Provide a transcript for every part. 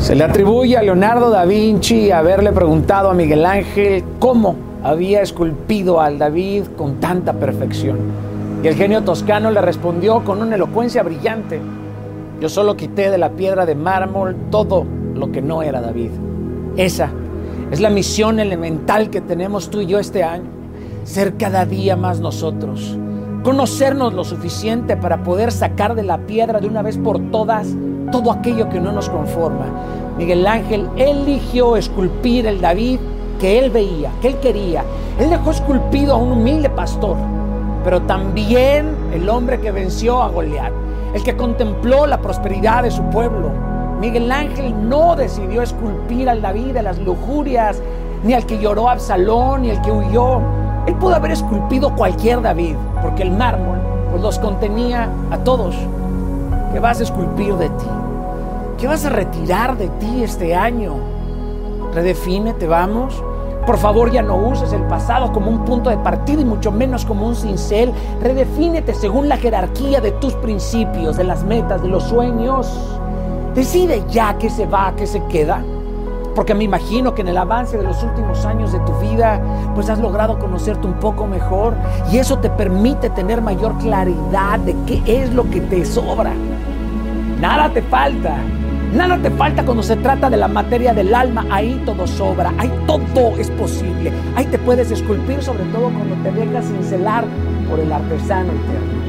Se le atribuye a Leonardo da Vinci haberle preguntado a Miguel Ángel cómo había esculpido al David con tanta perfección. Y el genio toscano le respondió con una elocuencia brillante. Yo solo quité de la piedra de mármol todo lo que no era David. Esa es la misión elemental que tenemos tú y yo este año. Ser cada día más nosotros. Conocernos lo suficiente para poder sacar de la piedra de una vez por todas todo aquello que no nos conforma. Miguel Ángel eligió esculpir el David que él veía, que él quería. Él dejó esculpido a un humilde pastor, pero también el hombre que venció a Goliat, el que contempló la prosperidad de su pueblo. Miguel Ángel no decidió esculpir al David de las lujurias, ni al que lloró a Absalón, ni al que huyó. Él pudo haber esculpido cualquier David, porque el mármol pues, los contenía a todos. ¿Qué vas a esculpir de ti? ¿Qué vas a retirar de ti este año? Redefínete, vamos. Por favor, ya no uses el pasado como un punto de partida y mucho menos como un cincel. Redefínete según la jerarquía de tus principios, de las metas, de los sueños. Decide ya qué se va, qué se queda. Porque me imagino que en el avance de los últimos años de tu vida, pues has logrado conocerte un poco mejor y eso te permite tener mayor claridad de qué es lo que te sobra. Nada te falta. Nada te falta cuando se trata de la materia del alma. Ahí todo sobra. Ahí todo es posible. Ahí te puedes esculpir, sobre todo cuando te dejas cincelar por el artesano eterno.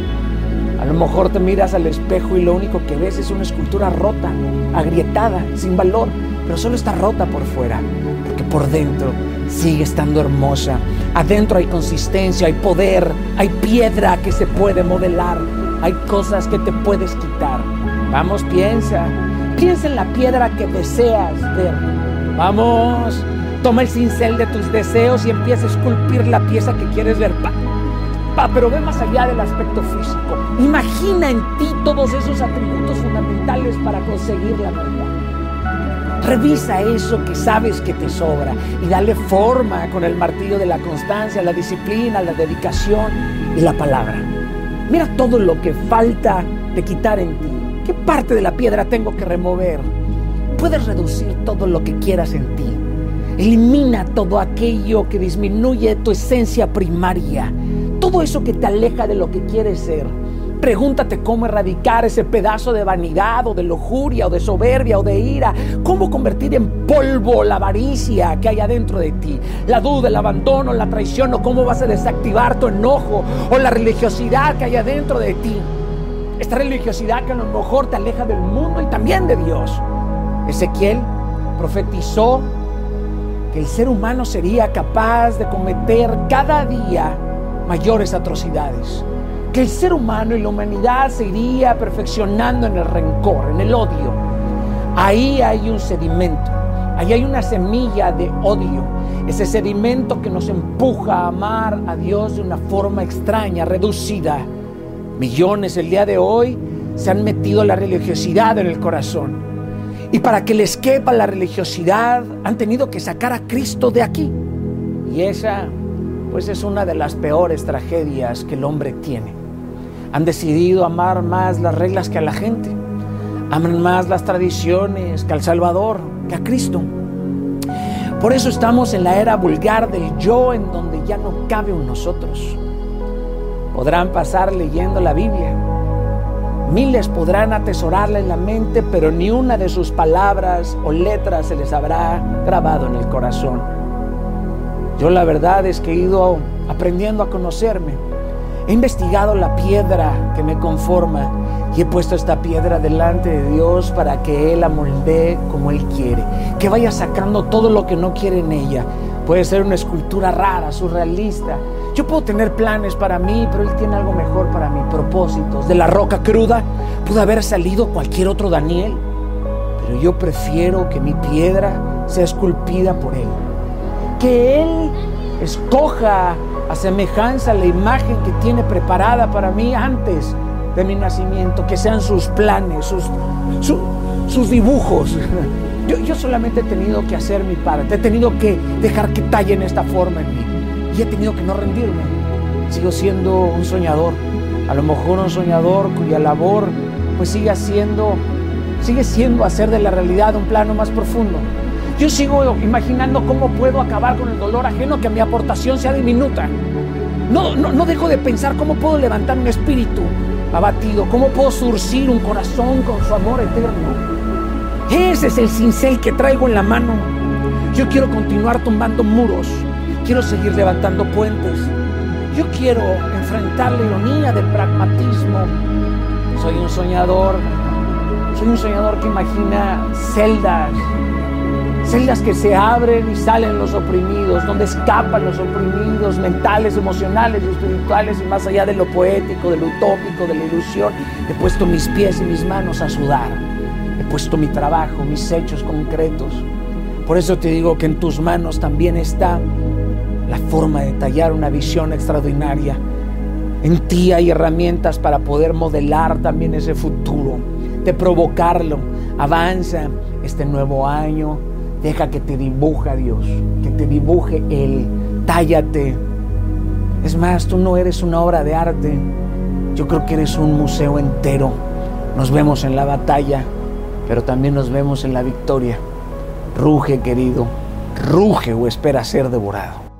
A lo mejor te miras al espejo y lo único que ves es una escultura rota, agrietada, sin valor, pero solo está rota por fuera, porque por dentro sigue estando hermosa. Adentro hay consistencia, hay poder, hay piedra que se puede modelar, hay cosas que te puedes quitar. Vamos, piensa. Piensa en la piedra que deseas ver. Vamos, toma el cincel de tus deseos y empieza a esculpir la pieza que quieres ver. Pero ve más allá del aspecto físico. Imagina en ti todos esos atributos fundamentales para conseguir la verdad. Revisa eso que sabes que te sobra y dale forma con el martillo de la constancia, la disciplina, la dedicación y la palabra. Mira todo lo que falta de quitar en ti. ¿Qué parte de la piedra tengo que remover? Puedes reducir todo lo que quieras en ti. Elimina todo aquello que disminuye tu esencia primaria. Todo eso que te aleja de lo que quieres ser. Pregúntate cómo erradicar ese pedazo de vanidad o de lujuria o de soberbia o de ira. Cómo convertir en polvo la avaricia que hay adentro de ti. La duda, el abandono, la traición o cómo vas a desactivar tu enojo o la religiosidad que hay adentro de ti. Esta religiosidad que a lo mejor te aleja del mundo y también de Dios. Ezequiel profetizó que el ser humano sería capaz de cometer cada día mayores atrocidades. Que el ser humano y la humanidad se iría perfeccionando en el rencor, en el odio. Ahí hay un sedimento, ahí hay una semilla de odio. Ese sedimento que nos empuja a amar a Dios de una forma extraña, reducida. Millones el día de hoy se han metido la religiosidad en el corazón. Y para que les quepa la religiosidad, han tenido que sacar a Cristo de aquí. Y esa, pues es una de las peores tragedias que el hombre tiene. Han decidido amar más las reglas que a la gente. Aman más las tradiciones que al Salvador, que a Cristo. Por eso estamos en la era vulgar del yo en donde ya no cabe un nosotros. Podrán pasar leyendo la Biblia, Miles podrán atesorarla en la mente, pero ni una de sus palabras o letras se les habrá grabado en el corazón. Yo la verdad es que he ido aprendiendo a conocerme. He investigado la piedra que me conforma y he puesto esta piedra delante de Dios para que Él la moldee como Él quiere. Que vaya sacando todo lo que no quiere en ella. Puede ser una escultura rara, surrealista. Yo puedo tener planes para mí, pero Él tiene algo mejor para mí, propósitos. De la roca cruda pudo haber salido cualquier otro Daniel, pero yo prefiero que mi piedra sea esculpida por Él. Que Él escoja a semejanza la imagen que tiene preparada para mí antes de mi nacimiento, que sean sus planes, sus, su, sus dibujos. Yo, yo, solamente he tenido que hacer mi parte, he tenido que dejar que tallen esta forma en mí y he tenido que no rendirme. Sigo siendo un soñador, a lo mejor un soñador cuya labor pues sigue siendo sigue siendo hacer de la realidad un plano más profundo. Yo sigo imaginando cómo puedo acabar con el dolor ajeno, que mi aportación sea diminuta. No, no, no dejo de pensar cómo puedo levantar un espíritu abatido, cómo puedo surcir un corazón con su amor eterno. Ese es el cincel que traigo en la mano. Yo quiero continuar tumbando muros, quiero seguir levantando puentes. Yo quiero enfrentar la ironía del pragmatismo. Soy un soñador, soy un soñador que imagina celdas, celdas que se abren y salen los oprimidos, donde escapan los oprimidos mentales, emocionales y espirituales y más allá de lo poético, de lo utópico, de la ilusión. He puesto mis pies y mis manos a sudar. He puesto mi trabajo, mis hechos concretos. Por eso te digo que en tus manos también está la forma de tallar una visión extraordinaria. En ti hay herramientas para poder modelar también ese futuro de provocarlo. Avanza este nuevo año. Deja que te dibuja Dios, que te dibuje Él. Tállate. Es más, tú no eres una obra de arte. Yo creo que eres un museo entero. Nos vemos en la batalla, pero también nos vemos en la victoria. Ruge, querido. Ruge o espera ser devorado.